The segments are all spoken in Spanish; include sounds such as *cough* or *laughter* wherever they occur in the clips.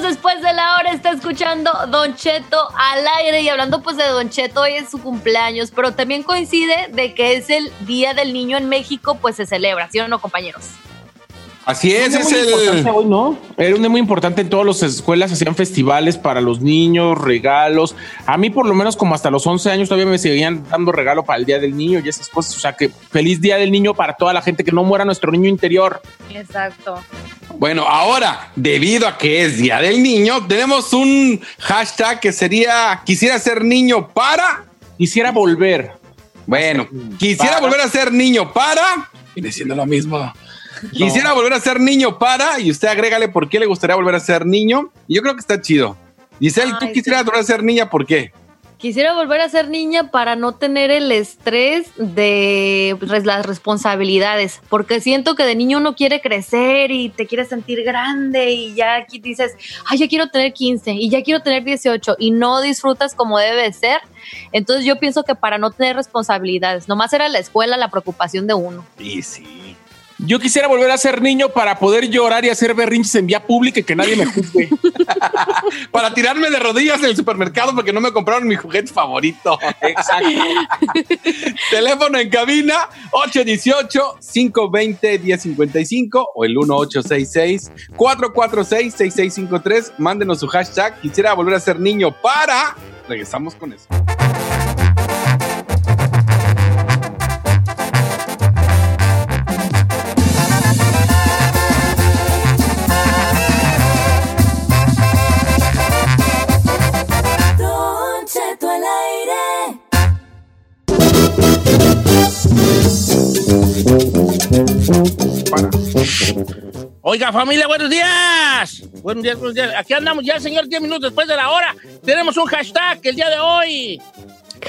Después de la hora está escuchando Don Cheto al aire y hablando pues de Don Cheto, hoy es su cumpleaños, pero también coincide de que es el Día del Niño en México, pues se celebra, ¿sí o no, compañeros? Así es, es muy el. importante hoy, ¿no? Era un día muy importante en todas las escuelas, hacían festivales para los niños, regalos. A mí, por lo menos, como hasta los 11 años, todavía me seguían dando regalo para el Día del Niño y esas cosas. O sea que feliz Día del Niño para toda la gente, que no muera nuestro niño interior. Exacto. Bueno, ahora, debido a que es Día del Niño, tenemos un hashtag que sería quisiera ser niño para. Quisiera volver. Bueno, quisiera Para. volver a ser niño para. Viene siendo lo mismo. *laughs* Quisiera volver a ser niño para. Y usted agrégale por qué le gustaría volver a ser niño. Y yo creo que está chido. Giselle, tú Ay, quisieras sí. volver a ser niña, ¿por qué? Quisiera volver a ser niña para no tener el estrés de pues, las responsabilidades, porque siento que de niño uno quiere crecer y te quiere sentir grande y ya aquí dices, ay, ya quiero tener 15 y ya quiero tener 18 y no disfrutas como debe ser. Entonces yo pienso que para no tener responsabilidades, nomás era la escuela la preocupación de uno. Sí, sí. Yo quisiera volver a ser niño para poder llorar y hacer berrinches en vía pública y que nadie me juzgue. *laughs* Para tirarme de rodillas en el supermercado porque no me compraron mi juguete favorito. Exacto. *laughs* Teléfono en cabina 818-520-1055 o el 1866-446-6653. Mándenos su hashtag. Quisiera volver a ser niño para. Regresamos con eso. Oiga, familia, buenos días. Buenos días, buenos días. Aquí andamos ya, señor, 10 minutos después de la hora. Tenemos un hashtag el día de hoy.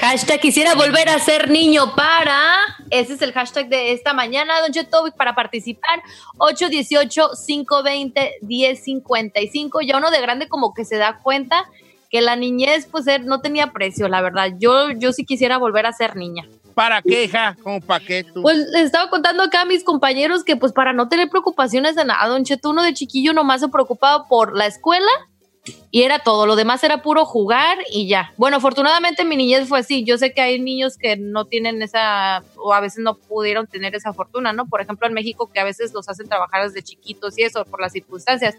Hashtag quisiera volver a ser niño para. Ese es el hashtag de esta mañana, Don Cheto, para participar. 818-520-1055. Ya uno de grande como que se da cuenta que la niñez pues er- no tenía precio, la verdad. Yo, yo sí quisiera volver a ser niña. ¿Para para qué tú? Pues les estaba contando acá a mis compañeros que pues para no tener preocupaciones de nada, Don Cheto, uno de chiquillo nomás se preocupaba por la escuela y era todo, lo demás era puro jugar y ya. Bueno, afortunadamente mi niñez fue así. Yo sé que hay niños que no tienen esa, o a veces no pudieron tener esa fortuna, ¿no? Por ejemplo, en México que a veces los hacen trabajar desde chiquitos y eso, por las circunstancias.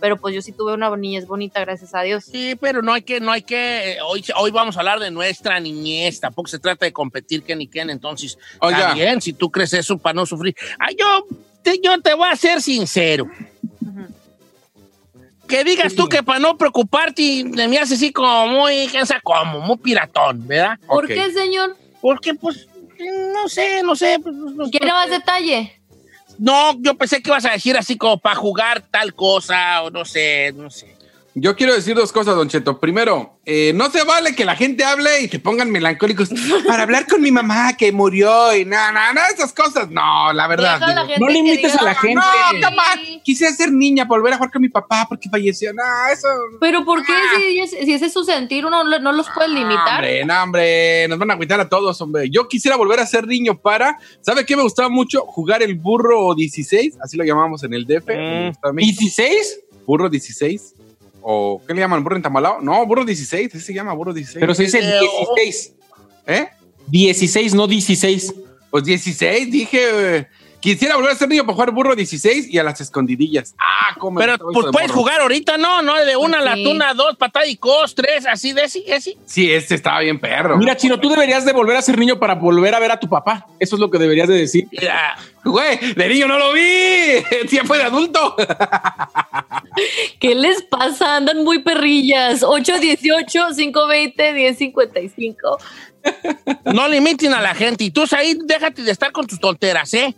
Pero pues yo sí tuve una niñez bonita, gracias a Dios. Sí, pero no hay que, no hay que, eh, hoy, hoy vamos a hablar de nuestra niñez, tampoco se trata de competir quién y quién, entonces, está bien, si tú crees eso para no sufrir. Ah, yo, te, yo te voy a ser sincero. Que digas tú que para no preocuparte, me hace así como muy, ¿quién sabe cómo? Muy piratón, ¿verdad? ¿Por qué, señor? Porque, pues, no sé, no sé. pues, pues, ¿Quiere más detalle? No, yo pensé que ibas a decir así como para jugar tal cosa, o no sé, no sé. Yo quiero decir dos cosas, Don Cheto. Primero, eh, no se vale que la gente hable y te pongan melancólicos *laughs* para hablar con mi mamá que murió y nada, nada, nada, esas cosas. No, la verdad. Digo, no limites diga, a la gente. no, capaz, quisiera ser niña, volver a jugar con mi papá porque falleció. No, eso. Pero ¿por qué si, es- si ese es su sentir uno no, los puede limitar? Hombre, no, hombre, nos van a agüitar a todos, hombre. Yo quisiera volver a ser niño para, ¿sabe qué me gustaba mucho? Jugar el burro 16, así lo llamamos en el DF. Mm. Estado de México. ¿16? Burro 16. ¿O qué le llaman? ¿Burro entamalado? No, burro 16, ese se llama burro 16. Pero se dice Eh, 16. ¿Eh? 16, no 16. Pues 16, dije. eh, quisiera volver a ser niño para jugar burro 16 y a las escondidillas. Ah, cómo. Pero pues puedes jugar ahorita, ¿no? ¿No? De una Sí. tuna, dos, patada y cos, tres, así de ese, ese. Sí, este estaba bien perro. Mira, Chino, tú deberías de volver a ser niño para volver a ver a tu papá. Eso es lo que deberías de decir. Mira, Güey, de niño no lo vi. *laughs* Fue de adulto. *laughs* *laughs* ¿Qué les pasa? Andan muy perrillas. 818-520-1055. no limiten a la gente. Y tú ahí déjate de estar con tus tonteras, ¿eh?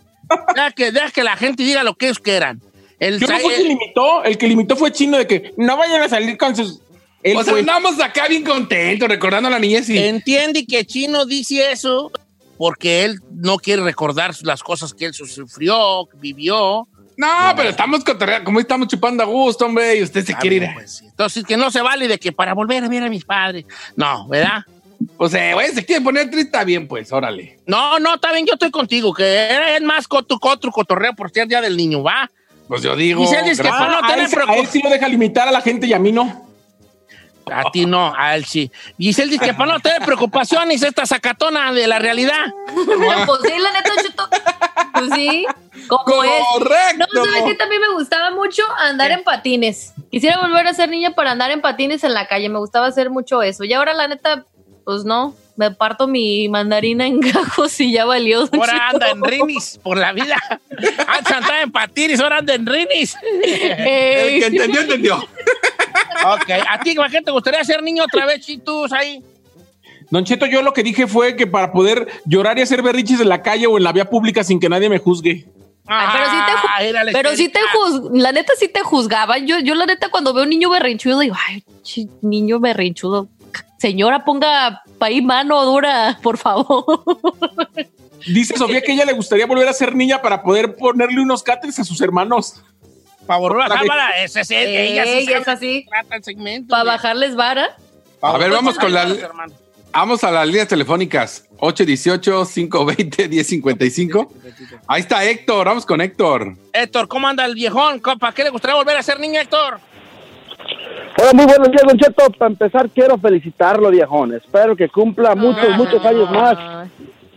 Deja que, deja que la gente diga lo que ellos quieran. El, Yo no fue el- quien limitó, el que limitó fue Chino de que no vayan a salir con sus. Él O sea, fue- andamos acá bien contentos, recordando a la niñez y. entiende que Chino dice eso porque él no quiere recordar las cosas que él sufrió, que vivió. No, pero estamos cotorreando, como estamos chupando a gusto, hombre, y usted se Ah, quiere ir. pues sí. Entonces, que no se vale de que para volver a ver a mis padres. No, ¿verdad? O sea, güey, se quiere poner triste, está bien, pues, órale. No, no, está bien, yo estoy contigo, que es más cotu, cotu, cotorreo por ser Día del Niño, ¿va? Pues yo digo. Dice que gracias. para no a, él, a él preocup- sí lo deja limitar a la gente y a mí no. A ti no, a él sí. Giselle dice que para no tener preocupaciones, esta sacatona de la realidad. pues sí, la neta, Cheto. Pues sí, como es. Correcto. No, ¿sabes qué? También me gustaba mucho andar en patines. Quisiera volver a ser niña para andar en patines en la calle. Me gustaba hacer mucho eso. Y ahora, la neta, pues no. Me parto mi mandarina en gajos y ya valió. Ahora anda en rinis por la vida. Antes andaba en patines, ahora anda en rinis. *laughs* El que entendió, entendió. Ok, ¿a ti ¿a qué te gustaría ser niño otra vez, chitus, ahí? Don Cheto, yo lo que dije fue que para poder llorar y hacer berriches en la calle o en la vía pública sin que nadie me juzgue. Ay, pero sí te, ju- Ah, pero sí te la neta sí te juzgaban. Yo, yo la neta cuando veo un niño berrinchudo digo, ay, niño berrinchudo. Señora, ponga ahí mano dura, por favor. Dice Sofía que ella le gustaría volver a ser niña para poder ponerle unos cáteres a sus hermanos. Para volver a Otra vez. cámara, ese es ella sí sabe es así. trata el segmento. Para bajarles vara. A ver, vamos con la. Hermano. Vamos a las líneas telefónicas. 818-520-1055. Ahí está Héctor, vamos con Héctor. Héctor, ¿cómo anda el viejón? ¿Para qué le gustaría volver a ser niño, Héctor? Hola, muy buenos días, Don Cheto. Para empezar, quiero felicitarlo, viejón. Espero que cumpla muchos, Ah. muchos años más.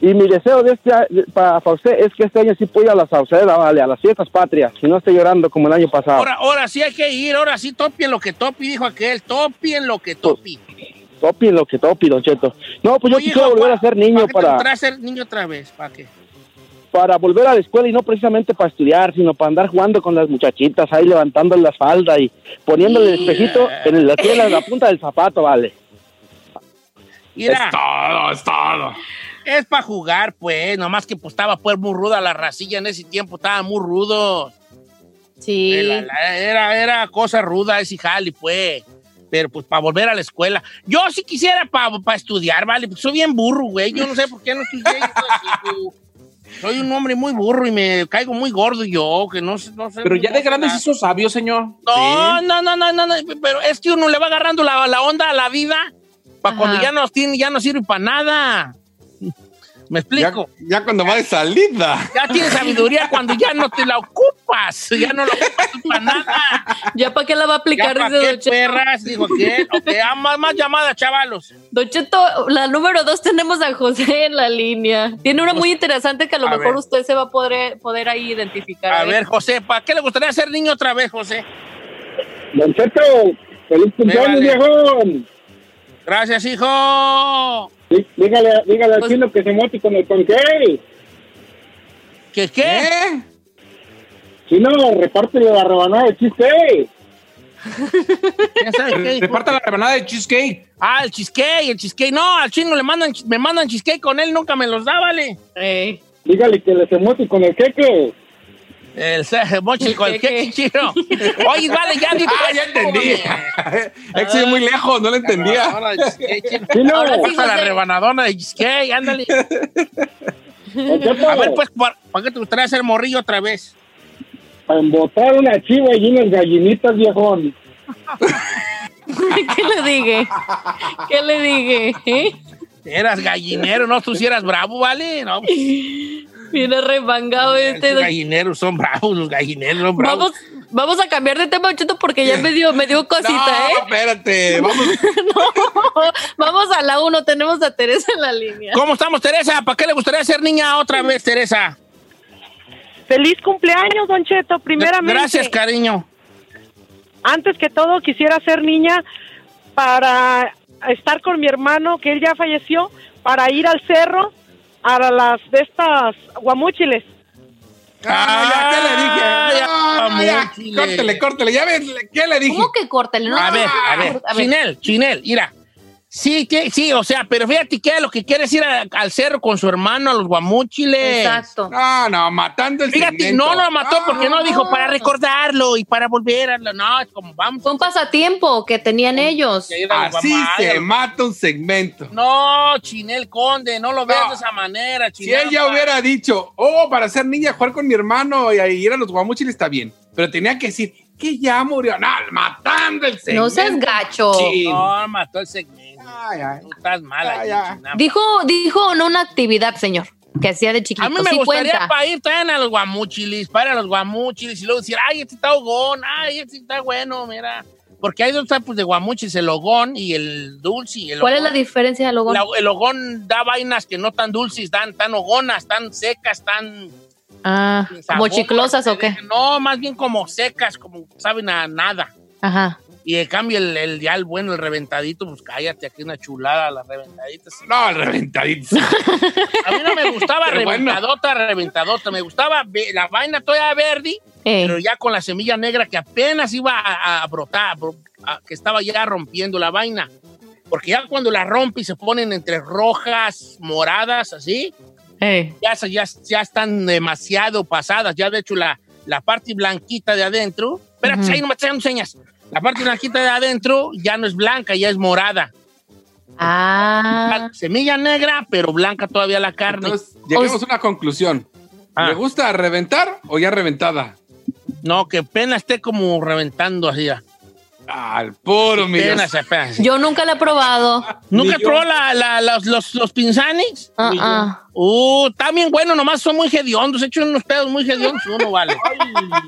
Y mi deseo de este, a- para, para usted es que este año sí pueda ir a la Sauceda, vale, a las fiestas patrias, y no esté llorando como el año pasado. Ahora, ahora sí hay que ir, ahora sí topi en lo que topi, dijo aquel, topi en lo que topi. Topi en lo que topi, Don Cheto. No, pues yo Oye, hijo, volver a ser niño ¿para para, ser niño otra vez? ¿Para qué? para volver a la escuela y no precisamente para estudiar, sino para andar jugando con las muchachitas, ahí levantando la falda y poniéndole el espejito en la, en la *laughs* punta del zapato, vale. Mira, todo, es todo. Es para jugar, pues, nomás que pues estaba pues muy ruda la racilla en ese tiempo, estaba muy rudo. Sí. Era, la- era, era cosa ruda ese jali, pues. Pero pues para volver a la escuela. Yo sí quisiera para estudiar, ¿vale? Porque soy bien burro, güey. Yo no sé por qué no estudié. Soy un hombre muy burro y me caigo muy gordo yo, que no sé. No sé Pero ya de grande se hizo sabio, señor. No, no, no, no, no, no, pero es que uno le va agarrando la, la onda a la vida para cuando ya no, tiene, ya no sirve para nada. ¿Me Ya, explico? ya cuando va de salida. Ya, tienes sabiduría cuando ya no te la ocupas, ya no la ocupas para nada. ¿Ya para qué la va a Ya aplicar? qué Don Cheto. perras, dijo que, ok, ah, más, más llamadas, chavalos. Don Cheto, la número dos tenemos a José en la línea. Tiene una muy interesante que a lo A mejor ver. usted se va a poder, poder ahí identificar. A ¿eh? ver, José, ¿para qué le gustaría ser niño otra vez, José? Don Cheto, feliz cumpleaños, viejón. Gracias, hijo. Dígale, dígale al Pues- chino que se mote con el conquel. ¿Qué qué? ¿Eh? Si no, repártele la rebanada de chiste. ¿Quién sabe qué dijo? Reparta la rebanada de cheesecake. Ah, el cheesecake, el cheesecake. No, al chino le mandan, me mandan cheesecake con él, nunca me los da, vale. Eh, Dígale que le se mote con el queque. El mochi con el *laughs* ¿Qué, que chino. Oye, vale, ya di Ah, ya entendí. es *laughs* que muy lejos, no lo entendía. Ahora sí, la rebanadona de cheesecake, ándale. A ver, pues, ¿para qué te gustaría hacer morrillo otra vez? para embotar una chiva y unas gallinitas, viejón. *laughs* ¿Qué le dije? ¿Qué le dije? ¿Eh? Eras gallinero, ¿no? Tú sí eras bravo, ¿vale? No, pues, Viene remangado este. los gallineros son bravos, los gallineros son bravos. Vamos, vamos a cambiar de tema, Cheto, porque ya me dio, me dio cosita, no, ¿eh? espérate, *laughs* vamos. No, vamos a la uno, tenemos a Teresa en la línea. ¿Cómo estamos, Teresa? ¿Para qué le gustaría ser niña otra vez, Teresa? Feliz cumpleaños, Don Cheto. Primeramente, Gracias, cariño. antes que todo quisiera ser niña para estar con mi hermano, que él ya falleció, para ir al cerro a las de estas guamúchiles. Ah, ya, ¿qué le dije? Ah, ya, No, no, ya, Chile. Córtele, córtele. Ya ves, ¿qué le dije? ¿Cómo que córtale? No, A ver, a ver, a ver. Chinel, Chinel, mira. Sí, que, sí, o sea, pero fíjate que lo que quiere es ir a- al cerro con su hermano, a los guamúchiles. Exacto. No, no, matando el Fíjate, segmento. no lo mató porque no dijo para recordarlo y para volver a... No, es como, vamos. Fue un pasatiempo que tenían ellos. los Así guamá- se mata un segmento. No, Chinel Conde, no lo veas No. de esa manera, Si Chinel. ella hubiera dicho, oh, para ser niña, jugar con mi hermano y a ir a los guamuchiles está bien. Pero tenía que decir, que ya murió. No, matando el segmento. No seas gacho. Sí. No, mató el segmento. Ay, ay. Tú estás mal Ya, ahí, ya. Chinampa. Dijo, dijo no una actividad, señor, que hacía de chiquito. A mí me sí gustaría cuenta. para ir también a los guamuchilis, para ir a los guamuchilis y luego decir, ay, este está hogón, ay, este está bueno, mira. Porque hay dos tipos de guamuchilis, el hogón y el dulce. y El ¿Cuál es la hogón- diferencia de logo? la- el hogón da vainas que no tan dulces, dan tan hogonas, tan secas, tan... Ah, ¿como chiclosas o qué? No, más bien como secas, como saben a nada. Ajá. Y en cambio el, el ya el bueno, el reventadito, pues cállate, aquí una chulada, las reventaditas. No, el reventadito. A mí no me gustaba *laughs* Pero bueno. reventadota, reventadota. Me gustaba la vaina toda verde, Eh, pero ya con la semilla negra que apenas iba a, a brotar, bro- a- que estaba ya rompiendo la vaina. Porque ya cuando la rompe y se ponen entre rojas, moradas, así, eh. ya, se- ya, ya están demasiado pasadas. Ya de hecho la, la parte blanquita de adentro, espérate, Ujú. ahí no me señas. La parte blanquita de adentro ya no es blanca, ya es morada. Ah. Semilla negra, pero blanca todavía la carne. Entonces, lleguemos a una conclusión. Ah. ¿Le gusta reventar o ya reventada? No, que apenas esté como reventando así. ya. Al puro, mi Dios. Apenas, apenas. Yo nunca la he probado. ¿Nunca probó la, la- los, los, los pinzanis? Ah, ah. Uh, está bien bueno, nomás son muy hediondos. He hecho unos pedos muy hediondos. Uno vale.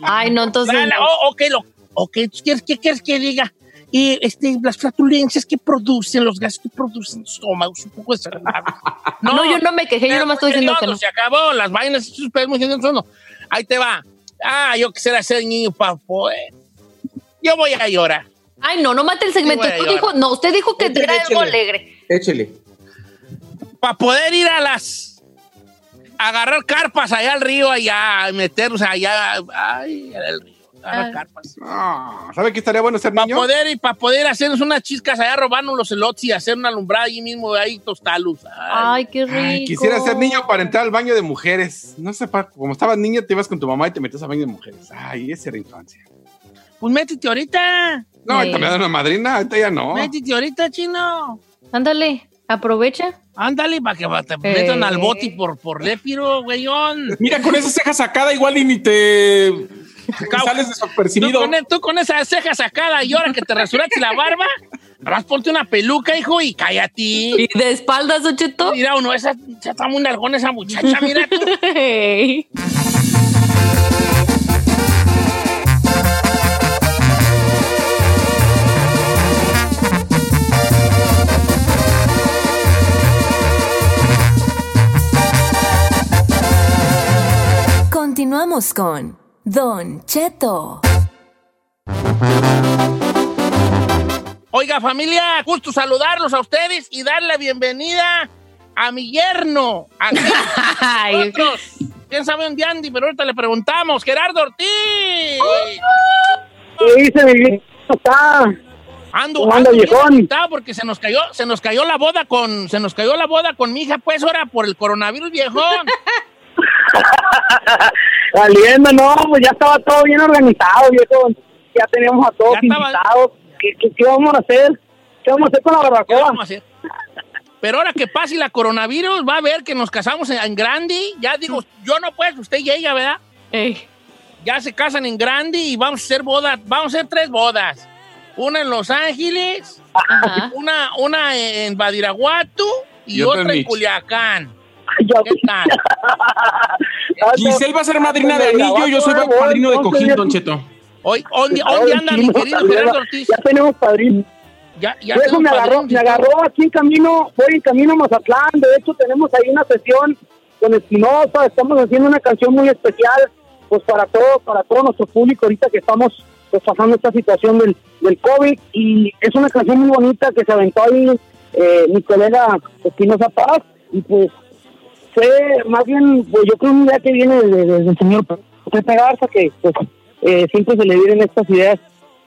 Ay, no, entonces. Vale, oh, ok, lo, ok, ¿tú ¿quieres, ¿qué quieres que diga? Y este, las flatulencias que producen, los gases que producen los estómagos, un poco desagradables. *laughs* No, yo no me quejé, yo nomás estoy diciendo que no. hediondos, Se acabó, las vainas, hediondos. no. Ahí te va. Ah, yo quisiera ser niño para poder. Yo voy a llorar. Ay, no, no mate el segmento. Llorar. dijo, no, usted dijo que Échale, era algo alegre. Échele. para poder ir a las agarrar carpas allá al río allá meternos allá ay al río Ah. carpas No, ¿Sabe qué estaría bueno ser para niño? poder y para poder hacernos unas chiscas allá robarnos los elotes y hacer una alumbrada allí mismo ahí tostalus Ay, qué rico. Ay, quisiera ser niño para entrar al baño de mujeres. No sé, pa- como estabas niño, te ibas con tu mamá y te metías al baño de mujeres. Ay, esa era infancia. pues métete ahorita No, Sí. ahorita me da una madrina, ahorita ya no. métete ahorita chino Ándale, aprovecha. ándale para que te Eh. metan al boti por por lépiro güeyón Mira, con esa ceja sacada igual y ni te *laughs* sales Tú desapercibido. con, tú con esa ceja sacada y ahora que te rasuraste la barba, nomás ponte una peluca, hijo, y cállate. Y de espaldas, Ocheto. Mira, uno, esa, ya está muy nalgona esa muchacha, mira tú. Continuamos con Don Cheto. Oiga, familia, gusto saludarlos a ustedes y darle la bienvenida a mi yerno. Aquí nosotros. *laughs* ¿Quién sabe dónde Andy? Pero ahorita le preguntamos. Gerardo Ortiz. ¿Qué dice mi? Está. Ando, ¿Cómo ando anda, bien viejón? agüitado porque se nos cayó, se nos cayó la boda con, se nos cayó la boda con mi hija, pues ahora por el coronavirus, viejón. *laughs* *laughs* Saliendo, no, pues ya estaba todo bien organizado, viejo. Ya teníamos a todos invitados. ¿Qué, qué, qué vamos a hacer? ¿Qué vamos a hacer con la ¿Qué barbacoa? vamos a hacer? Pero ahora que pase la coronavirus, va a ver que nos casamos en, en grande. Ya digo, yo no puedo, usted llega, ¿verdad? Ya se casan en grande y vamos a hacer bodas, vamos a hacer tres bodas. Una en Los Ángeles, una, una en Badiraguato y, Y otra en en Culiacán. ¿Qué tal? Giselle va a ser madrina de anillo, yo soy padrino de cojín, Don Cheto. Hoy, ¿dónde, dónde anda mi querido Gerardo Ortiz? Ya tenemos padrino. Ya, ya Eso tenemos me agarró, me agarró aquí en camino, voy en camino a Mazatlán. De hecho, tenemos ahí una sesión con Espinosa. Estamos haciendo una canción muy especial, pues para todo, para todo nuestro público ahorita que estamos pues, pasando esta situación del, del COVID. Y es una canción muy bonita que se aventó ahí eh, mi colega Espinosa Paz. Y pues fue más bien, pues yo creo una idea que viene de- de- del señor Pepe Garza, que pues eh, siempre se le vienen estas ideas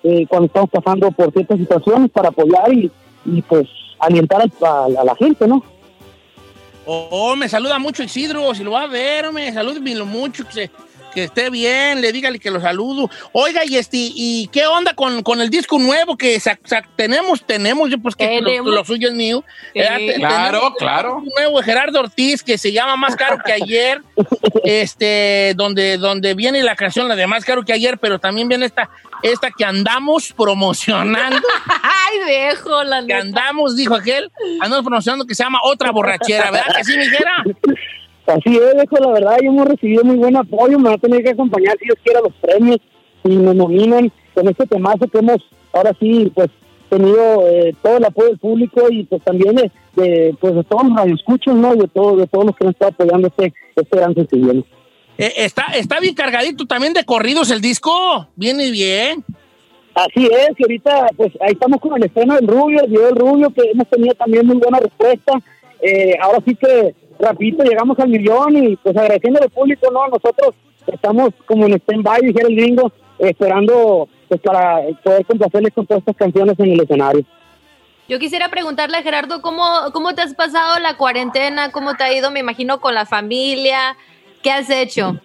eh, cuando estamos pasando por ciertas situaciones para apoyar y, y, pues alientar al- a, a la gente, ¿no? Oh, oh, me saluda mucho Isidro, si lo va a ver, me salúdemelo mucho, que, se- que esté bien, le dígale que lo saludo. Oiga, y este, ¿y qué onda con, con el disco nuevo que sa- sa- tenemos? Tenemos, yo pues que lo, lo suyo es mío. Sí. Eh, Claro, claro. Un nuevo de Gerardo Ortiz que se llama Más Caro que Ayer, *laughs* este, donde, donde viene la canción, la de Más Caro que Ayer, pero también viene esta, esta que andamos promocionando. *laughs* Ay, viejo, la que neta. andamos, dijo aquel, andamos promocionando que se llama Otra Borrachera, ¿verdad que sí, mijera? Así es, viejo, la verdad, yo hemos recibido muy buen apoyo, me va a tener que acompañar si Dios quiera los premios y me nominan con este temazo que hemos ahora sí, pues, tenido eh, todo el apoyo del público y pues también de, de, pues, de todos los radioescuchos, ¿no? Y de, todo, de todos los que han estado apoyando este, este gran sencillo. Eh, está, está bien cargadito también de corridos el disco. Viene bien. Así es, que ahorita pues ahí estamos con el estreno del Rubio, el video del Rubio, que hemos tenido también muy buena respuesta. Eh, ahora sí que rapidito llegamos al millón y pues agradeciendo al público, ¿no? Nosotros estamos como en stand-by, dijera el gringo, esperando pues para poder complacerles con todas estas canciones en el escenario. Yo quisiera preguntarle a Gerardo, ¿cómo, ¿cómo te has pasado la cuarentena? ¿Cómo te ha ido, me imagino, con la familia? ¿Qué has hecho?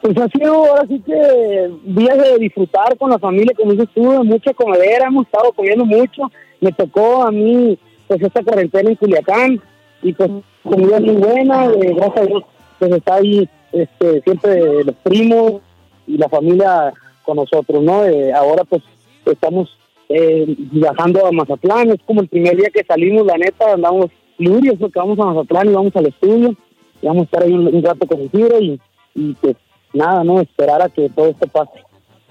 Pues ha sido ahora sí que días de disfrutar con la familia, como dices tú, mucha comedera, hemos estado comiendo mucho. Me tocó a mí, pues, esta cuarentena en Culiacán y pues comida muy buena, eh, gracias a Dios, pues está ahí este, siempre los primos y la familia con nosotros, ¿no? Eh, ahora pues estamos eh, viajando a Mazatlán, es como el primer día que salimos, la neta, andamos lurios porque vamos a Mazatlán y vamos al estudio, y vamos a estar ahí un, un rato con y, y pues nada, ¿no? Esperar a que todo esto pase.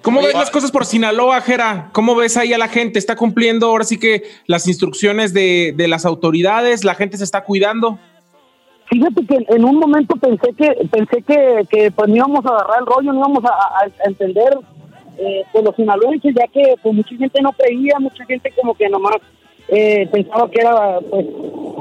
¿Cómo ves las cosas por Sinaloa, Jera? ¿Cómo ves ahí a la gente? ¿Está cumpliendo ahora sí que las instrucciones de, de las autoridades? ¿La gente se está cuidando? Fíjate que en un momento pensé que pensé que, que pues no íbamos a agarrar el rollo, no íbamos a, a- a entender eh, pues los sinaloenses, ya que pues mucha gente no creía, mucha gente como que nomás eh, pensaba que era pues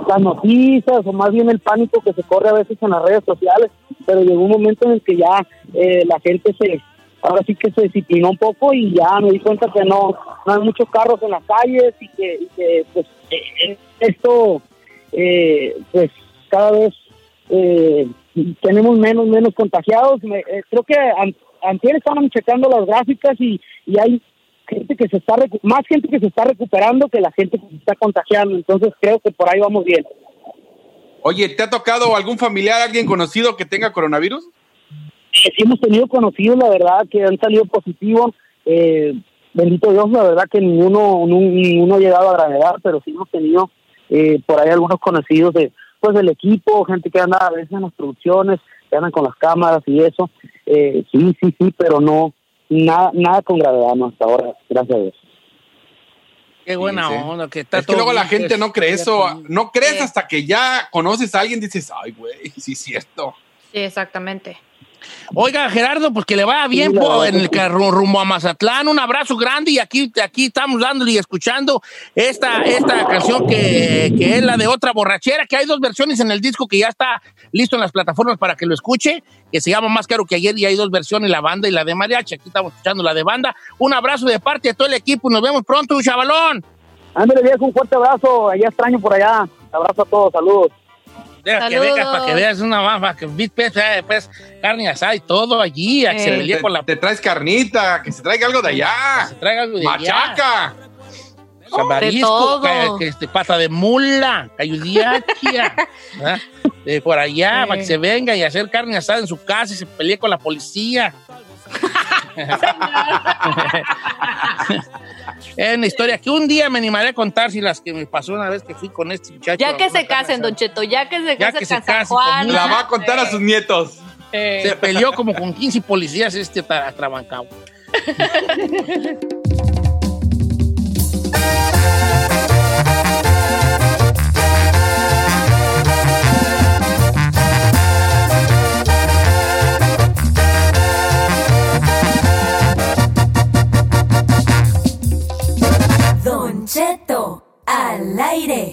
las noticias o más bien el pánico que se corre a veces en las redes sociales, pero llegó un momento en el que ya eh, la gente se ahora sí que se disciplinó un poco y ya me di cuenta que no, no hay muchos carros en las calles y que, pues eh, esto eh, pues cada vez eh, tenemos menos menos contagiados. Me- eh, creo que an- antier estaban checando las gráficas y, y hay gente que se está recu- más gente que se está recuperando que la gente que se está contagiando. Entonces creo que por ahí vamos bien. Oye, ¿te ha tocado algún familiar, alguien conocido que tenga coronavirus? Eh, sí hemos tenido conocidos, la verdad, que han salido positivos. Eh, bendito Dios, la verdad que ninguno ninguno ha llegado a gravedad, pero sí hemos tenido eh, por ahí algunos conocidos de pues del equipo, gente que anda a veces en las producciones, que andan con las cámaras y eso. Eh, sí, sí, sí, pero no nada nada con gravedad no hasta ahora, gracias a Dios. Qué buena Sí, sí. onda. Que está Es que todo luego la gente que no cree es- eso. No crees hasta que ya conoces a alguien, dices, ay, güey, sí es cierto. Sí, exactamente. Oiga, Gerardo, pues que le vaya bien Sí, po, en el carro rumbo a Mazatlán. Un abrazo grande y aquí, aquí estamos dándole y escuchando esta, esta canción que, que es la de otra borrachera, que hay dos versiones en el disco que ya está listo en las plataformas para que lo escuche, que se llama Más Caro que Ayer y hay dos versiones, la banda y la de mariachi. Aquí estamos escuchando la de banda. Un abrazo de parte de todo el equipo nos vemos pronto, chavalón. Ándale, viejo, un fuerte abrazo, allá extraño por allá. Abrazo a todos, saludos. Deja que vengas para que veas una para que vi- pues, eh, carne asada y todo allí, a que se Eh. pelee Te, con la te traes carnita, que se traiga algo de que se allá. traiga algo de allá. Machaca. O sea, marisco, todo. ca- que este, pata de mula, *laughs* de por allá, para que se venga y hacer carne asada en su casa y se pelee con la policía. *laughs* es una historia que un día me animaré a contar si las que me pasó una vez que fui con este muchacho. Ya que se casen. Don Cheto, ya que se Ya casen conmigo. La va a contar a sus nietos. Se peleó como con 15 policías este tra- *laughs* aire.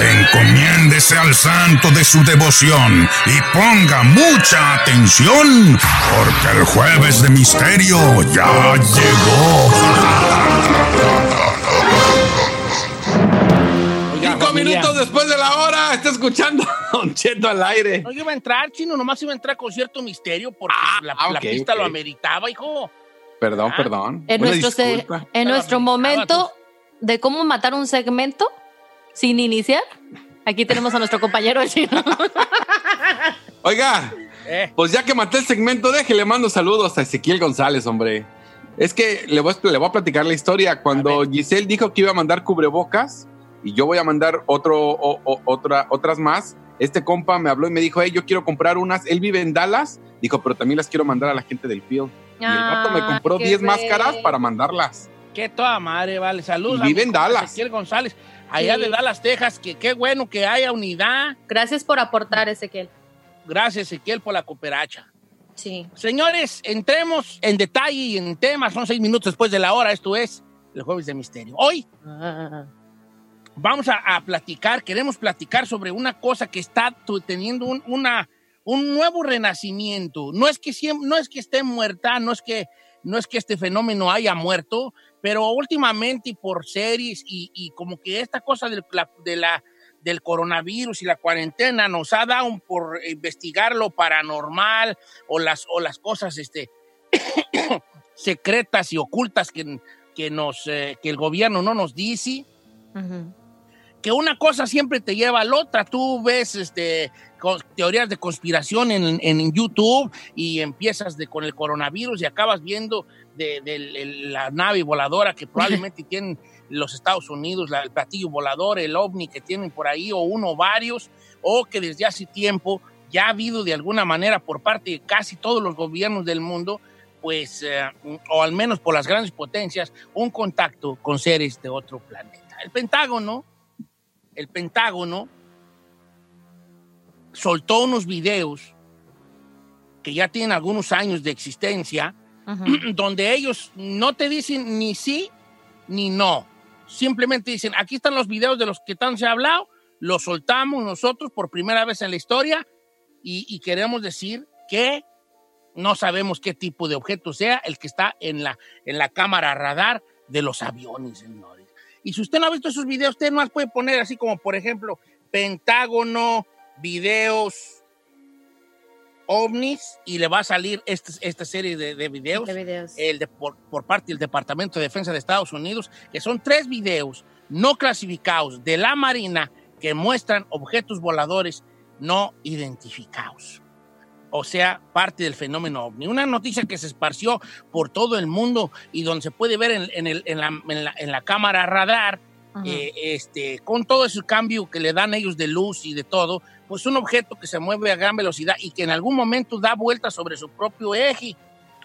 Encomiéndese al santo de su devoción y ponga mucha atención, porque el jueves de misterio ya llegó. Cinco minutos después de la hora, está escuchando a Don Cheto al aire. No, yo iba a entrar, chino, nomás iba a entrar con cierto misterio porque la, ah, la pista lo ameritaba, hijo. Perdón, Ah. perdón. En Una nuestro, disculpa. en nuestro momento de cómo matar un segmento sin iniciar, aquí tenemos a nuestro compañero el chino. *laughs* Oiga, Eh, pues ya que maté el segmento, deje, le mando saludos a Ezequiel González, hombre. Es que le voy, a- le voy a platicar la historia. Cuando. Giselle dijo que iba a mandar cubrebocas y yo voy a mandar otro, o- o- otra, otras más, este compa me habló y me dijo, hey, yo quiero comprar unas. Él vive en Dallas. Dijo, pero también las quiero mandar a la gente del field. Y el vato me compró Ay, qué 10 máscaras para mandarlas. qué toda madre, vale. Saludos. Y vive en Dallas. Ezequiel González, allá Sí. de Dallas, Texas. Que qué bueno que haya unidad. Gracias por aportar, Ezequiel. Gracias, Ezequiel, por la cooperacha. Sí. Señores, entremos en detalle y en temas. Son seis minutos después de la hora. Esto es el Jueves de Misterio. Hoy vamos a, a platicar, queremos platicar sobre una cosa que está teniendo un, una, un nuevo renacimiento. No es que siem- no es que esté muerta, no es que, no es que este fenómeno haya muerto, pero últimamente y por series y, y como que esta cosa del, la- de la, del coronavirus y la cuarentena nos ha dado por investigar lo paranormal o las, o las cosas este, *coughs* secretas y ocultas que, que, nos, eh, que el gobierno no nos dice que una cosa siempre te lleva a la otra. Tú ves este, teorías de conspiración en, en YouTube y empiezas de, con el coronavirus y acabas viendo de, de el- la nave voladora que probablemente *laughs* tienen los Estados Unidos, la- el platillo volador, el ovni que tienen por ahí, o uno o varios, o que desde hace tiempo ya ha habido de alguna manera por parte de casi todos los gobiernos del mundo, pues, eh, o al menos por las grandes potencias, un contacto con seres de otro planeta. El Pentágono el Pentágono soltó unos videos que ya tienen algunos años de existencia, *clears throat* donde ellos no te dicen ni sí ni no. Simplemente dicen, aquí están los videos de los que tanto se ha hablado, los soltamos nosotros por primera vez en la historia y, y queremos decir que no sabemos qué tipo de objeto sea el que está en la, en la cámara radar de los aviones, señores. Y si usted no ha visto esos videos, usted más puede poner así como, por ejemplo, Pentágono, videos, ovnis, y le va a salir esta, esta serie de, de videos, De videos. el de- por, por parte del Departamento de Defensa de Estados Unidos, que son tres videos no clasificados de la Marina que muestran objetos voladores no identificados. O sea, parte del fenómeno ovni. Una noticia que se esparció por todo el mundo y donde se puede ver en, en el- en la, en la- en la cámara radar, eh, este, con todo ese cambio que le dan ellos de luz y de todo, pues un objeto que se mueve a gran velocidad y que en algún momento da vueltas sobre su propio eje.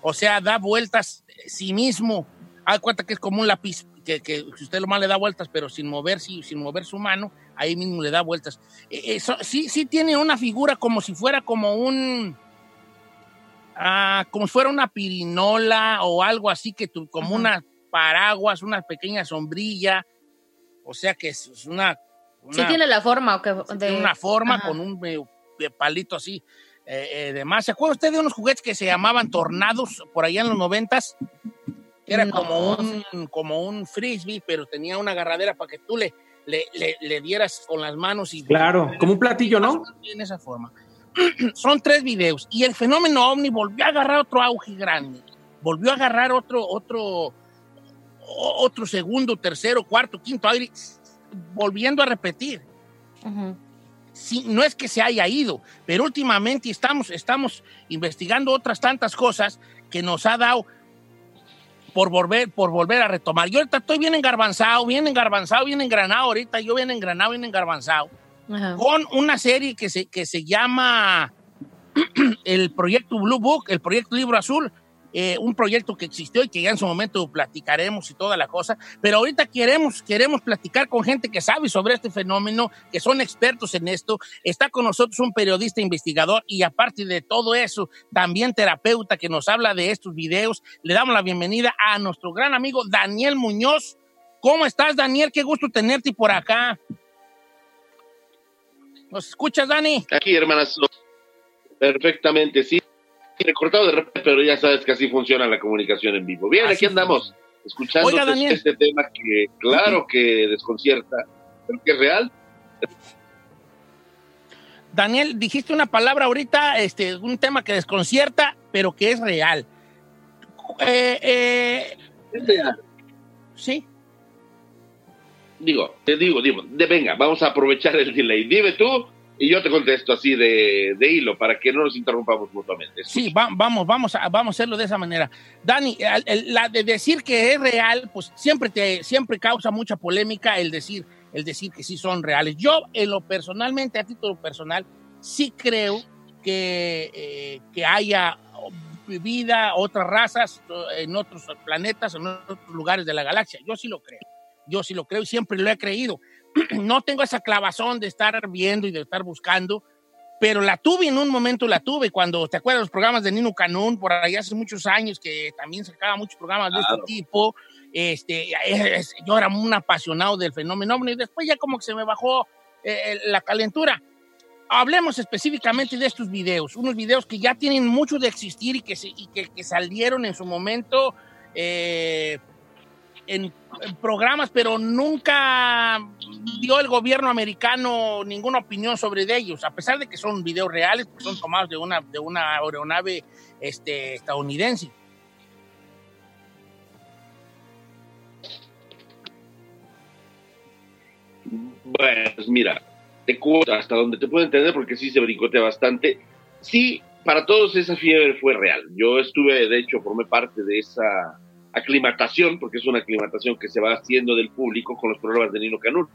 O sea, da vueltas eh, sí mismo. Haz cuenta que es como un lápiz que, que si usted lo más le da vueltas, pero sin mover, sí, sin mover su mano, ahí mismo le da vueltas. Eso, sí, sí tiene una figura como si fuera como un... ah, como si fuera una pirinola o algo así, que tu- como una paraguas, una pequeña sombrilla. O sea que es es una... Sí tiene la forma. de- tiene una forma Ajá. con un palito así eh, eh, de más. ¿Se acuerda usted de unos juguetes que se llamaban tornados por allá en los noventas? Era No. como, un, como un frisbee, pero tenía una agarradera para que tú le, le, le- le dieras con las manos y... Claro, como un platillo, ¿no? En esa forma. *clears throat* Son tres videos y el fenómeno ovni volvió a agarrar otro auge grande. Volvió a agarrar otro, otro, otro segundo, tercero, cuarto, quinto aire, volviendo a repetir. Sí, no es que se haya ido, pero últimamente estamos, estamos investigando otras tantas cosas que nos ha dado por volver, por volver a retomar. Yo ahorita estoy bien engarbanzado, bien engarbanzado, bien engranado ahorita, yo bien engranado, bien engarbanzado, con una serie que se, que se llama *clears throat* el proyecto Blue Book, el proyecto Libro Azul, eh, un proyecto que existió y que ya en su momento platicaremos y toda la cosa, pero ahorita queremos, queremos platicar con gente que sabe sobre este fenómeno, que son expertos en esto. Está con nosotros un periodista investigador y aparte de todo eso, también terapeuta que nos habla de estos videos. Le damos la bienvenida a nuestro gran amigo Daniel Muñoz. ¿Cómo estás, Daniel? Qué gusto tenerte por acá. ¿Nos escuchas, Dani? Aquí, hermanas. Perfectamente, sí. Recortado de repente, pero ya sabes que así funciona la comunicación en vivo. Bien, Así aquí andamos, escuchando Oiga, este tema que, claro que desconcierta, pero que es real. Daniel, dijiste una palabra ahorita, este, un tema que desconcierta, pero que es real. Eh, eh, Es real. sí. Digo, te digo, digo, de, venga, vamos a aprovechar el delay. Dime tú y yo te contesto así de, de hilo para que no nos interrumpamos mutuamente. Sí, va- vamos, vamos a, vamos a hacerlo de esa manera. Dani, el- el- la de decir que es real, pues siempre te, siempre causa mucha polémica el decir, el decir que sí son reales. Yo, en lo personalmente, a título personal, sí creo que, eh, que haya vida, otras razas eh, en otros planetas, en otros lugares de la galaxia. Yo sí lo creo. Yo sí lo creo y siempre lo he creído. *clears throat* No tengo esa clavazón de estar viendo y de estar buscando, pero la tuve en un momento, la tuve cuando, ¿te acuerdas los programas de Nino Canún por ahí hace muchos años que también sacaba muchos programas de este tipo? Este, es- es- yo era un apasionado del fenómeno y después ya como que se me bajó eh, la calentura. Hablemos específicamente de estos videos, unos videos que ya tienen mucho de existir y que, se- y que, que salieron en su momento eh, en, programas, pero nunca dio el gobierno americano ninguna opinión sobre de ellos, a pesar de que son videos reales, porque son tomados de una, de una aeronave este, estadounidense. Pues mira, te cuento hasta donde te puedo entender porque sí se brincotea bastante. Sí, para todos esa fiebre fue real. Yo estuve, de hecho, formé parte de esa aclimatación, porque es una aclimatación que se va haciendo del público con los programas de Nino Canún.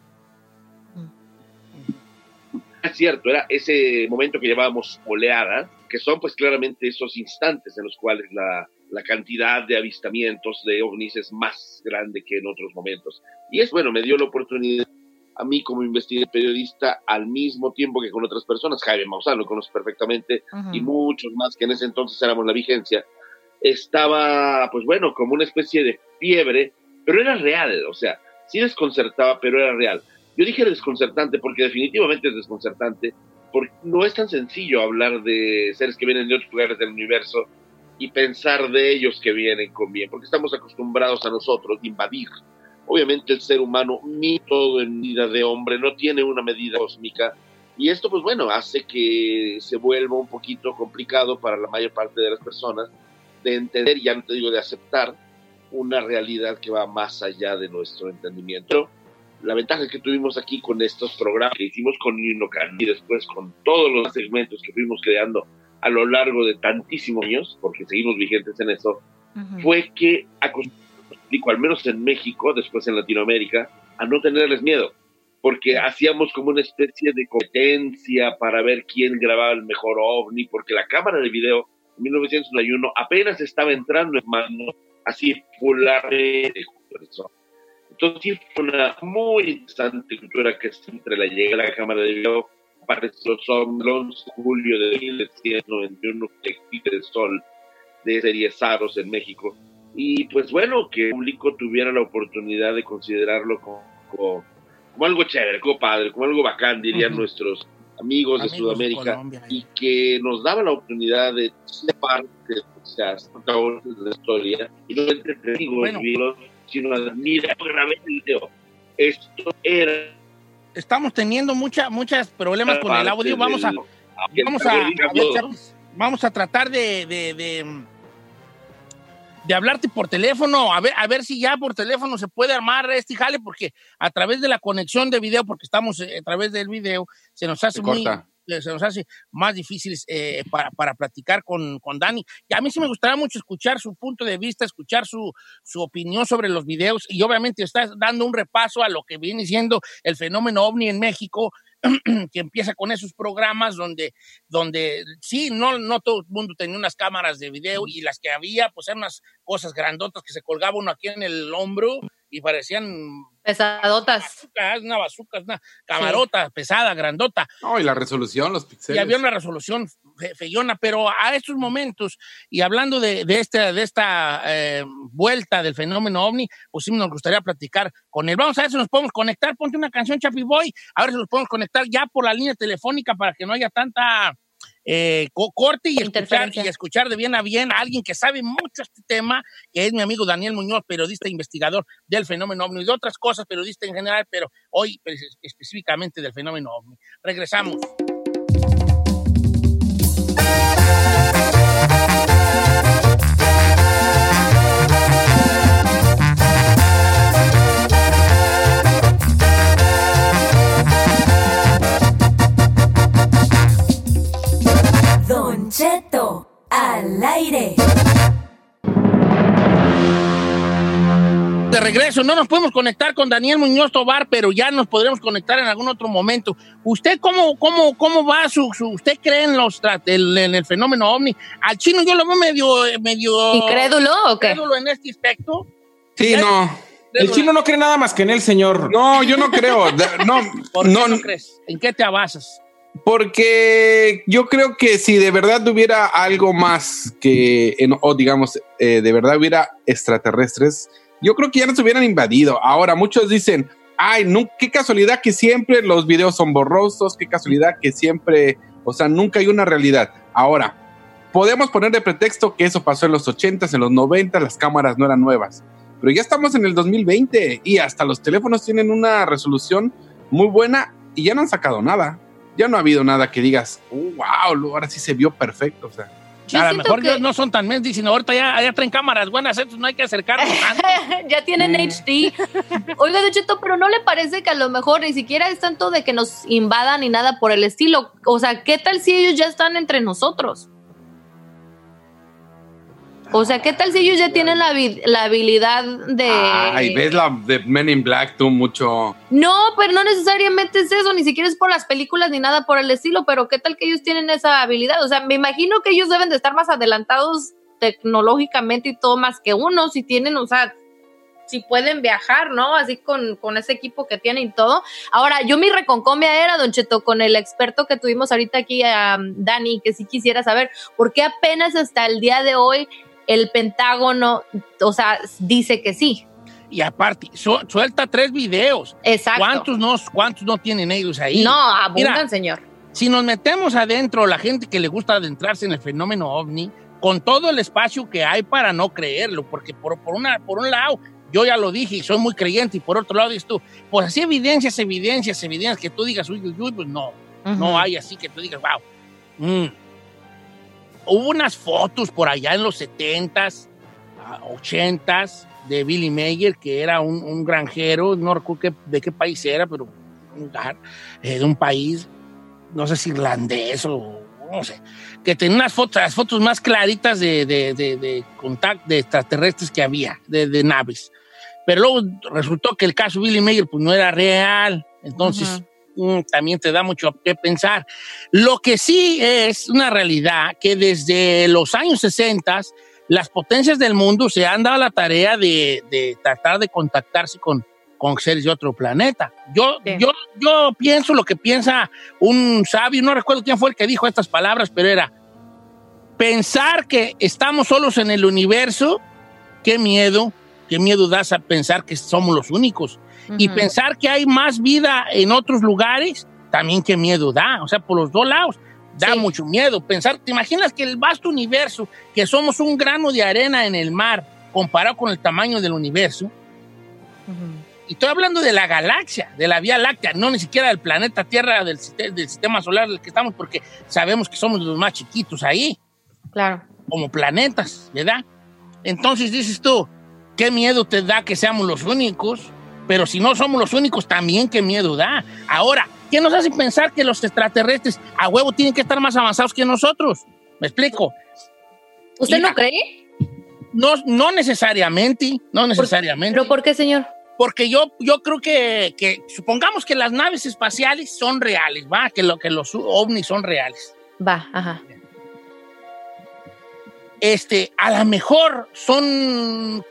Es cierto, era ese momento que llamábamos oleadas, que son pues claramente esos instantes en los cuales la, la cantidad de avistamientos de ovnis es más grande que en otros momentos. Y es bueno, me dio la oportunidad a mí como investigador periodista al mismo tiempo que con otras personas, Jaime Maussan lo conoce perfectamente y muchos más que en ese entonces éramos la vigencia, estaba pues bueno, como una especie de fiebre, pero era real, o sea, sí desconcertaba, pero era real. Yo dije desconcertante porque definitivamente es desconcertante, porque no es tan sencillo hablar de seres que vienen de otros lugares del universo y pensar de ellos que vienen con bien, porque estamos acostumbrados a nosotros invadir. Obviamente el ser humano, ni todo en medida de hombre, no tiene una medida cósmica, y esto pues bueno, hace que se vuelva un poquito complicado para la mayor parte de las personas de entender, ya no te digo de aceptar, una realidad que va más allá de nuestro entendimiento. La ventaja que tuvimos aquí con estos programas que hicimos con Nino Can y después con todos los segmentos que fuimos creando a lo largo de tantísimos años, porque seguimos vigentes en eso, fue que acostumbramos, al menos en México, después en Latinoamérica, a no tenerles miedo, porque hacíamos como una especie de competencia para ver quién grababa el mejor ovni, porque la cámara de video en 1991 apenas estaba entrando en manos así popularmente. Entonces sí fue una muy interesante cultura que siempre la llega a la cámara de video. Apareció el 11 de julio de 1991 que el sol de serie Saros en México. Y pues bueno, que el público tuviera la oportunidad de considerarlo como, como, como algo chévere, como padre, como algo bacán, dirían Ujú. nuestros amigos, de Amigos de Sudamérica, Colombia, y que nos daba la oportunidad de ser parte seas protagonistas de la historia y no digo Bueno. sino el video. Esto era Estamos teniendo mucha, muchos problemas con el audio. Vamos a, vamos a, a todo. Chapis, vamos a tratar de, de, de, hablarte por teléfono, a ver, a ver si ya por teléfono se puede armar este jale, porque a través de la conexión de video, porque estamos eh, a través del video, se nos hace Se muy eh, se nos hace más difíciles eh, para, para platicar con, con Dani. Y a mí sí me gustaría mucho escuchar su punto de vista, escuchar su, su opinión sobre los videos y obviamente estás dando un repaso a lo que viene siendo el fenómeno ovni en México, *clears throat* que empieza con esos programas donde, donde sí, no, no todo el mundo tenía unas cámaras de video y las que había, pues eran unas cosas grandotas que se colgaba uno aquí en el hombro y parecían Pesadotas. bazookas, una bazooka, una camarota pesada, grandota. No, y la resolución, los píxeles. Y había una resolución fe- feyona, pero a estos momentos, y hablando de, de esta, de esta eh, vuelta del fenómeno ovni, pues sí nos gustaría platicar con él. Vamos a ver si nos podemos conectar. Ponte una canción, Chapi Boy, a ver si nos podemos conectar ya por la línea telefónica para que no haya tanta eh, co- corte y escuchar, y escuchar de bien a bien a alguien que sabe mucho este tema, que es mi amigo Daniel Muñoz, periodista e investigador del fenómeno ovni y de otras cosas, periodista en general, pero hoy pues, específicamente del fenómeno ovni. Regresamos. Cheto al aire. De regreso, no nos podemos conectar con Daniel Muñoz Tobar, pero ya nos podremos conectar en algún otro momento. ¿Usted cómo, cómo, cómo va su, su- usted cree en los el- en el fenómeno ovni? Al chino yo lo veo medio, eh, medio ¿Incrédulo o qué? incrédulo en este aspecto. Sí, no. El chino no cree nada más que en el señor. No, yo no creo. *laughs* No, ¿Por qué no, no crees? ¿En qué te basas? Porque yo creo que si de verdad hubiera algo más que, o digamos, eh, de verdad hubiera extraterrestres, yo creo que ya nos hubieran invadido. Ahora, muchos dicen, ay, no, qué casualidad que siempre los videos son borrosos, qué casualidad que siempre, o sea, nunca hay una realidad. Ahora, podemos poner de pretexto que eso pasó en los 80s, en los 90 las cámaras no eran nuevas. Pero ya estamos en el 2020 y hasta los teléfonos tienen una resolución muy buena y ya no han sacado nada. Ya no ha habido nada que digas, "Oh, wow, ahora sí se vio perfecto. O sea, Yo a lo mejor que- ellos no son tan mensos, sino ahorita ya, ya traen cámaras buenas, entonces no hay que acercarnos *laughs* tanto. ya tienen HD. Oiga, Don Cheto, pero ¿no le parece que a lo mejor ni siquiera es tanto de que nos invadan ni nada por el estilo? O sea, ¿qué tal si ellos ya están entre nosotros? O sea, ¿qué tal si ellos ya tienen la, la habilidad de... ay, ves la de Men in Black tú mucho. No, pero no necesariamente es eso, ni siquiera es por las películas ni nada por el estilo, pero ¿qué tal que ellos tienen esa habilidad? O sea, me imagino que ellos deben de estar más adelantados tecnológicamente y todo más que uno, si tienen, o sea, si pueden viajar, ¿no? Así con, con ese equipo que tienen y todo. Ahora, yo mi reconcomia era, Don Cheto, con el experto que tuvimos ahorita aquí, Dani, que sí quisiera saber, ¿por qué apenas hasta el día de hoy el Pentágono, o sea, dice que sí? Y aparte, su- suelta tres videos. Exacto. ¿Cuántos no, ¿Cuántos no tienen ellos ahí? No, abundan, Mira, señor. Si nos metemos adentro, la gente que le gusta adentrarse en el fenómeno ovni, con todo el espacio que hay para no creerlo, porque por, por, una, por un lado, yo ya lo dije y soy muy creyente, y por otro lado dices tú, pues así evidencias, evidencias, evidencias, que tú digas, uy, uy, uy, pues no, no hay así que tú digas, wow. Mm. Hubo unas fotos por allá en los 70s, ah, 80s, de Billy Mayer, que era un, un granjero, no recuerdo de qué país era, pero eh, de un país, no sé si irlandés o no sé, que tenía unas fotos, las fotos más claritas de, de, de, de contact- de extraterrestres que había, de, naves. Pero luego resultó que el caso Billy Mayer pues no era real, entonces mm, también te da mucho que pensar. Lo que sí es una realidad que desde los años 60 las potencias del mundo se han dado la tarea de, de tratar de contactarse con, con seres de otro planeta. Yo, yo, yo pienso lo que piensa un sabio, no recuerdo quién fue el que dijo estas palabras, pero era pensar que estamos solos en el universo, qué miedo, qué miedo das a pensar que somos los únicos. Y Ujú. pensar que hay más vida en otros lugares, también qué miedo da. O sea, por los dos lados. Da mucho miedo pensar. ¿Te imaginas que el vasto universo, que somos un grano de arena en el mar, comparado con el tamaño del universo? Y estoy hablando de la galaxia, de la Vía Láctea, no ni siquiera del planeta Tierra, del, del sistema solar en el que estamos, porque sabemos que somos los más chiquitos ahí. Claro. Como planetas, ¿verdad? Entonces dices tú, qué miedo te da que seamos los únicos, pero si no somos los únicos, también qué miedo da. Ahora, ¿qué nos hace pensar que los extraterrestres a huevo tienen que estar más avanzados que nosotros? ¿Me explico? ¿Usted Mira, no cree? No, no necesariamente, no necesariamente. ¿Pero por qué, señor? Porque yo, yo creo que, que supongamos que las naves espaciales son reales, ¿va? Que, lo, que los ovnis son reales. Va, ajá. Este, a lo mejor son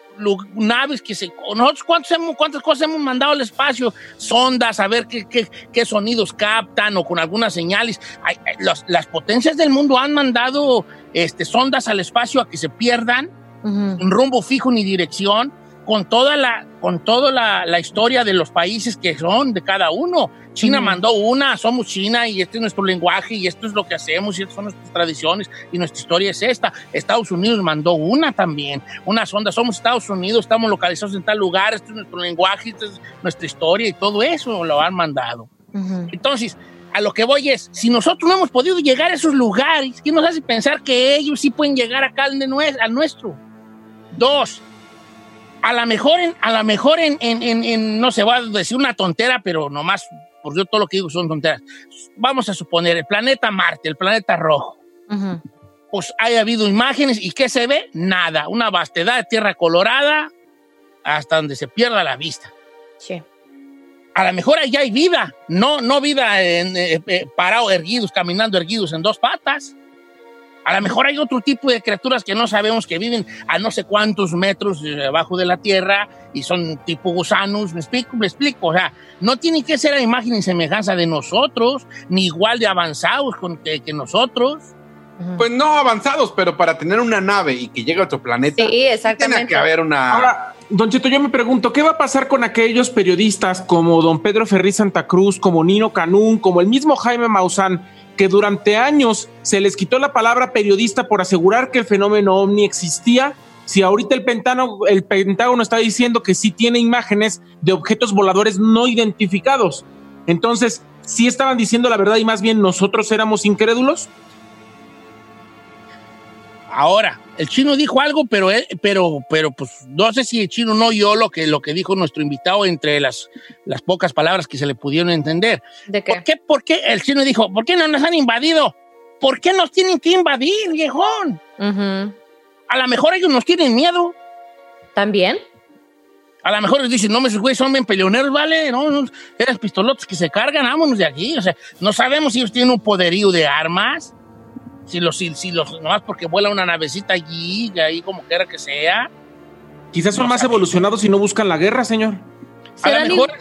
naves que se... Nosotros, ¿cuántos hemos- ¿cuántas cosas hemos mandado al espacio? Sondas, a ver qué, qué- qué sonidos captan o con algunas señales. Hay- los- las potencias del mundo han mandado este, sondas al espacio a que se pierdan sin rumbo fijo ni dirección, con toda la, con toda la, la historia de los países que son de cada uno. China mandó una, somos China y este es nuestro lenguaje y esto es lo que hacemos y estas son nuestras tradiciones y nuestra historia es esta. Estados Unidos mandó una también, una sonda, somos Estados Unidos, estamos localizados en tal lugar, este es nuestro lenguaje, esta es nuestra historia y todo eso lo han mandado. Entonces, a lo que voy es, si nosotros no hemos podido llegar a esos lugares, ¿qué nos hace pensar que ellos sí pueden llegar acá al, de nue- al nuestro? Dos, a lo mejor, en, a lo mejor en, en- en- no se va a decir una tontera, pero nomás, por yo todo lo que digo son tonteras. Vamos a suponer, el planeta Marte, el planeta rojo. Pues haya habido imágenes y ¿qué se ve? Nada, una vastedad de tierra colorada hasta donde se pierda la vista. Sí. A lo mejor allá hay vida, no, no vida eh, eh, parado, erguidos, caminando erguidos en dos patas. A lo mejor hay otro tipo de criaturas que no sabemos que viven a no sé cuántos metros abajo de la tierra y son tipo gusanos. ¿Me explico? ¿Me explico? O sea, no tienen que ser a imagen y semejanza de nosotros, ni igual de avanzados con- que, que nosotros. Pues no avanzados, pero para tener una nave y que llegue a otro planeta, Sí, exactamente. tiene que haber una... Ahora, Don Cheto, yo me pregunto, ¿qué va a pasar con aquellos periodistas como don Pedro Ferri Santa Cruz, como Nino Canún, como el mismo Jaime Maussan, que durante años se les quitó la palabra periodista por asegurar que el fenómeno ovni existía? Si ahorita el Pentágono, el Pentágono está diciendo que sí tiene imágenes de objetos voladores no identificados. Entonces, ¿sí estaban diciendo la verdad y más bien nosotros éramos incrédulos? Ahora, el chino dijo algo, pero, pero, pero pues no sé si el chino no oyó lo que, lo que dijo nuestro invitado entre las, las pocas palabras que se le pudieron entender. ¿De qué? ¿Por qué? ¿Por qué? El chino dijo, ¿por qué no nos han invadido? ¿Por qué nos tienen que invadir, viejón? A lo mejor ellos nos tienen miedo. ¿También? A lo mejor ellos dicen, no, esos güeyes son bien peleoneros, ¿vale? No, no, eran pistolotes que se cargan, vámonos de aquí. O sea, no sabemos si ellos tienen un poderío de armas. Si los, si, si los, nomás porque vuela una navecita allí, y ahí como quiera que sea. Quizás son más evolucionados y no buscan la guerra, señor. A lo, mejor,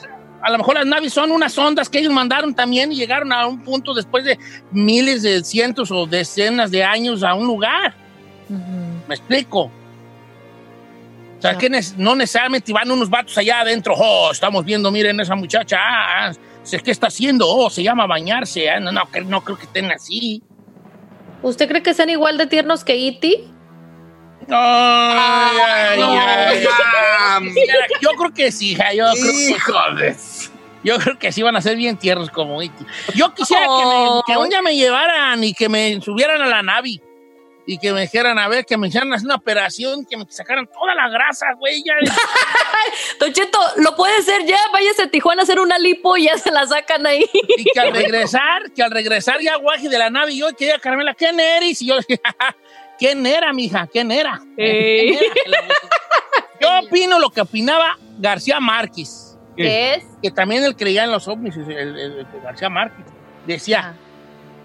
a lo mejor las naves son unas ondas que ellos mandaron también y llegaron a un punto después de miles de cientos o decenas de años a un lugar. ¿Me explico? O sea, que no necesariamente van unos vatos allá adentro. Oh, estamos viendo, miren esa muchacha. Ah, ah, sé ¿Qué está haciendo? Oh, se llama bañarse. Ah, no, no, no creo que estén así. ¿Usted cree que sean igual de tiernos que E? Ay, ay, no. ay, ay. Mira, Yo creo que sí, hija, yo creo que Yo creo que sí van a ser bien tiernos como E.T. Yo quisiera que, me- que un día me llevaran y que me subieran a la nave y que me dijeran, a ver, que me hicieran hacer una operación, que me sacaran toda la grasa, güey. ya. *laughs* Don Cheto, lo puede hacer ya. Váyase a Tijuana a hacer una lipo y ya se la sacan ahí. Y que al regresar, que al regresar ya guaje de la nave, y yo que ella, Carmela, ¿quién eres? Y yo *laughs* ¿quién era, mija? ¿Quién era? Ey. ¿Quién era? Yo opino lo que opinaba García Márquez. ¿Qué es? Que también él creía en los ovnis, el, el- el García Márquez. Decía,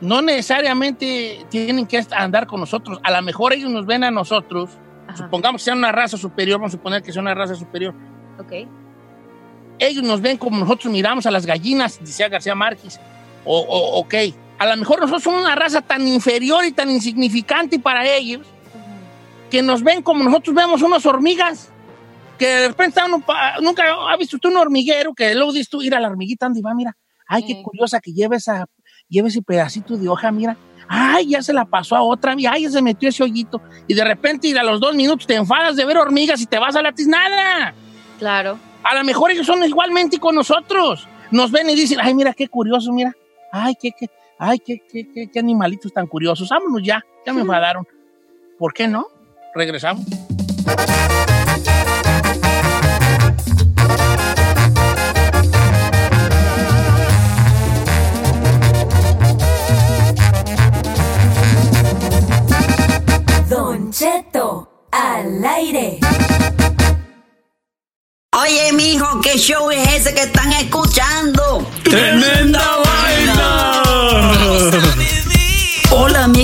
no necesariamente tienen que andar con nosotros. A lo mejor ellos nos ven a nosotros. Supongamos que sean una raza superior, vamos a suponer que sea una raza superior. Ok. Ellos nos ven como nosotros miramos a las gallinas, decía García Márquez. O, o- ok, a lo mejor nosotros somos una raza tan inferior y tan insignificante para ellos que nos ven como nosotros vemos unas hormigas. Que de repente uno nunca ha visto usted un hormiguero que luego dices tú, mira la hormiguita, ¿dónde va? Mira, ay, qué curiosa que lleva, esa, lleva ese pedacito de hoja, mira. ay, ya se la pasó a otra, ay, ya se metió ese hoyito. Y de repente, y a los dos minutos te enfadas de ver hormigas y te vas a la tiznada. Claro. A lo mejor ellos son igualmente con nosotros. Nos ven y dicen, ay, mira qué curioso, mira. Ay, qué, qué, ay, qué, qué, qué, qué animalitos tan curiosos. Vámonos ya, ya me enfadaron. ¿Por qué no? Regresamos. Cheto al aire. Oye, mijo, ¿qué show es ese que están escuchando? ¡Tremenda